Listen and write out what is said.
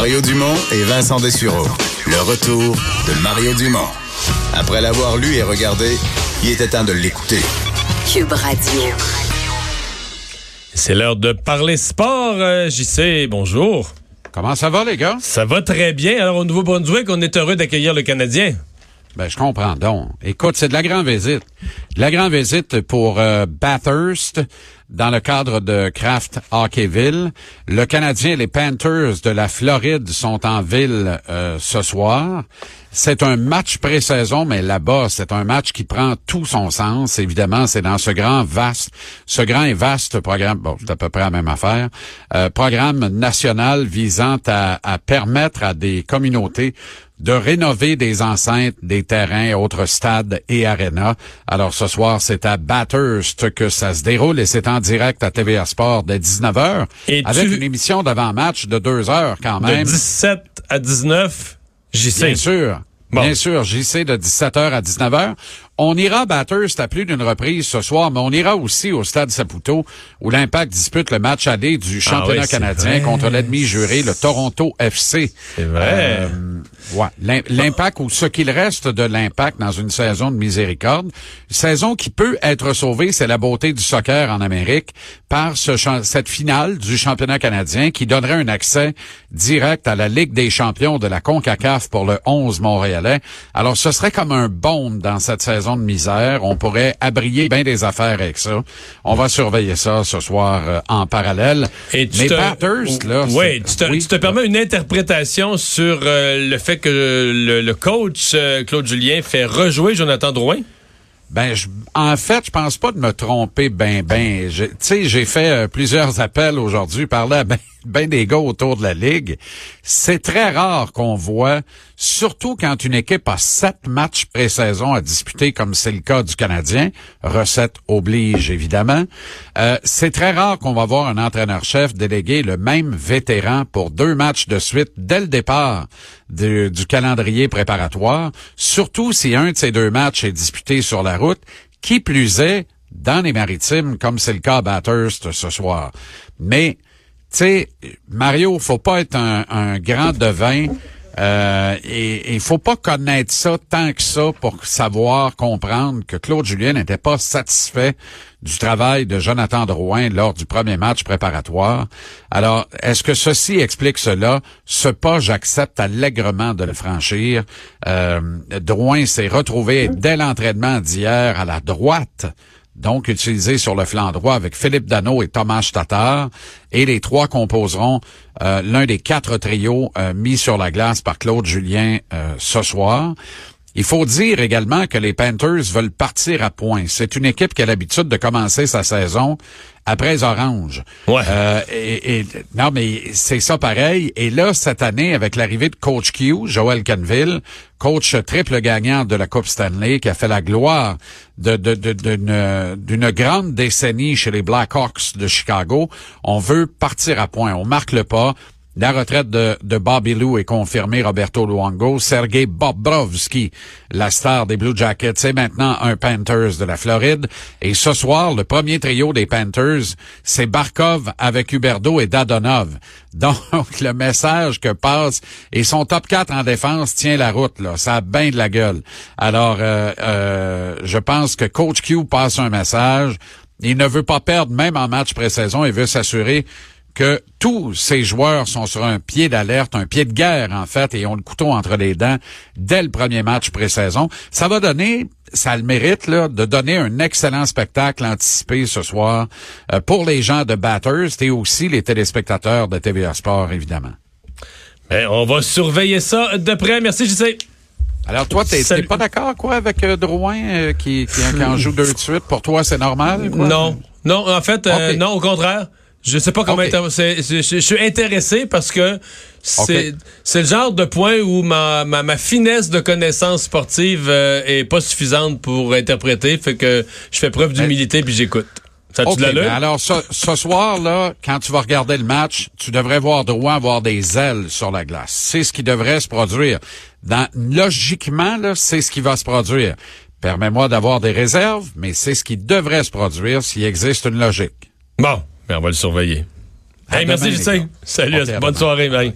Mario Dumont et Vincent Dessureau. Le retour de Mario Dumont. Après l'avoir lu et regardé, il était temps de l'écouter. Cube Radio. C'est l'heure de parler sport. Euh, JC, bonjour. Comment ça va, les gars? Ça va très bien. Alors, au Nouveau-Brunswick, on est heureux d'accueillir le Canadien. Ben, je comprends donc. Écoute, c'est de la grande visite. De la grande visite pour euh, Bathurst dans le cadre de Kraft Hockeyville. Le Canadien les Panthers de la Floride sont en ville euh, ce soir. C'est un match pré-saison, mais là-bas, c'est un match qui prend tout son sens. Évidemment, c'est dans ce grand vaste, ce grand et vaste programme, bon, c'est à peu près la même affaire, euh, programme national visant à, à permettre à des communautés de rénover des enceintes, des terrains, autres stades et arénas. Alors ce soir, c'est à Bathurst que ça se déroule et c'est en direct à TVA Sport dès 19h Et avec tu- une émission d'avant-match de deux heures quand De même. 17 à 19, JC. Bien sûr. Bon. Bien sûr, JC de 17h à 19h. On ira à Bathurst à plus d'une reprise ce soir, mais on ira aussi au Stade Saputo où l'Impact dispute le match aller du championnat Ah oui, c'est canadien vrai. contre l'ennemi juré, le Toronto FC. C'est vrai. Euh, ouais. L'im- L'impact ou ce qu'il reste de l'impact dans une saison de miséricorde, une saison qui peut être sauvée, c'est la beauté du soccer en Amérique par ce cette finale du championnat canadien qui donnerait un accès direct à la Ligue des champions de la CONCACAF pour le 11 montréalais. Alors ce serait comme un baume dans cette saison de misère. On pourrait abrier bien des affaires avec ça. On va surveiller ça ce soir euh, en parallèle. Et tu Mais te, là, tu te, oui. tu te permets une interprétation sur euh, le fait que le, le coach euh, Claude Julien fait rejouer Jonathan Drouin? Ben, je- en fait, je pense pas de me tromper ben ben. Tu sais, j'ai fait euh, plusieurs appels aujourd'hui, parler à ben, ben des gars autour de la ligue. C'est très rare qu'on voit, surtout quand une équipe a sept matchs pré-saison à disputer, comme c'est le cas du Canadien. Recette oblige, évidemment. Euh, c'est très rare qu'on va voir un entraîneur-chef déléguer le même vétéran pour deux matchs de suite dès le départ du, calendrier préparatoire, surtout si un de ces deux matchs est disputé sur la route, qui plus est dans les maritimes, comme c'est le cas à Bathurst ce soir. Mais, tu sais, Mario, faut pas être un, un grand devin. Euh, et il faut pas connaître ça tant que ça pour savoir comprendre que Claude Julien n'était pas satisfait du travail de Jonathan Drouin lors du premier match préparatoire. Alors, est-ce que ceci explique cela? Ce pas, j'accepte allègrement de le franchir. Euh, Drouin s'est retrouvé dès l'entraînement d'hier à la droite donc utilisé sur le flanc droit avec Philippe Dano et Thomas Tatar. Et les trois composeront euh, l'un des quatre trios euh, mis sur la glace par Claude Julien euh, ce soir. Il faut dire également que les Panthers veulent partir à point. C'est une équipe qui a l'habitude de commencer sa saison après Orange. Ouais. Euh, et, et- non, mais c'est ça pareil. Et là, cette année, avec l'arrivée de Coach Q, Joel Canville, coach triple gagnant de la Coupe Stanley, qui a fait la gloire de, de- de- d'une, d'une grande décennie chez les Blackhawks de Chicago, on veut partir à point. On marque le pas. La retraite de, Bobby Lou est confirmée, Roberto Luongo. Sergei Bobrovski, la star des Blue Jackets, c'est maintenant un Panthers de la Floride. Et ce soir, le premier trio des Panthers, c'est Barkov avec Huberdo et Dadonov. Donc, le message que passe, et son top 4 en défense tient la route, là. Ça a bien de la gueule. Alors, euh, euh, je pense que Coach Q passe un message. Il ne veut pas perdre, même en match pré-saison. Il veut s'assurer que tous ces joueurs sont sur un pied d'alerte, un pied de guerre en fait, et ont le couteau entre les dents dès le premier match pré-saison. Ça va donner, ça a le mérite là, de donner un excellent spectacle anticipé ce soir euh, pour les gens de Bathurst et aussi les téléspectateurs de TVA Sport évidemment. Ben, on va surveiller ça de près. Merci, JC. Alors toi, t'es pas d'accord quoi avec euh, Drouin euh, qui, qui, qui en joue deux de suite? Pour toi, c'est normal? quoi? Non. Non, en fait, euh, non, au contraire. Je sais pas comment Ok. inter- c'est- c'est- je, je suis intéressé parce que c'est le genre de point où ma, ma, ma finesse de connaissance sportive euh, est pas suffisante pour interpréter, fait que je fais preuve d'humilité puis j'écoute. Ça a-tu OK, de l'allure? ben alors ce, ce soir là, quand tu vas regarder le match, tu devrais voir Drouin avoir des ailes sur la glace. C'est ce qui devrait se produire. Dans, logiquement là, c'est ce qui va se produire. Permets-moi d'avoir des réserves, mais c'est ce qui devrait se produire s'il existe une logique. Bon, on va le surveiller. Hey, merci, gars. Salut, bonne soirée, bye.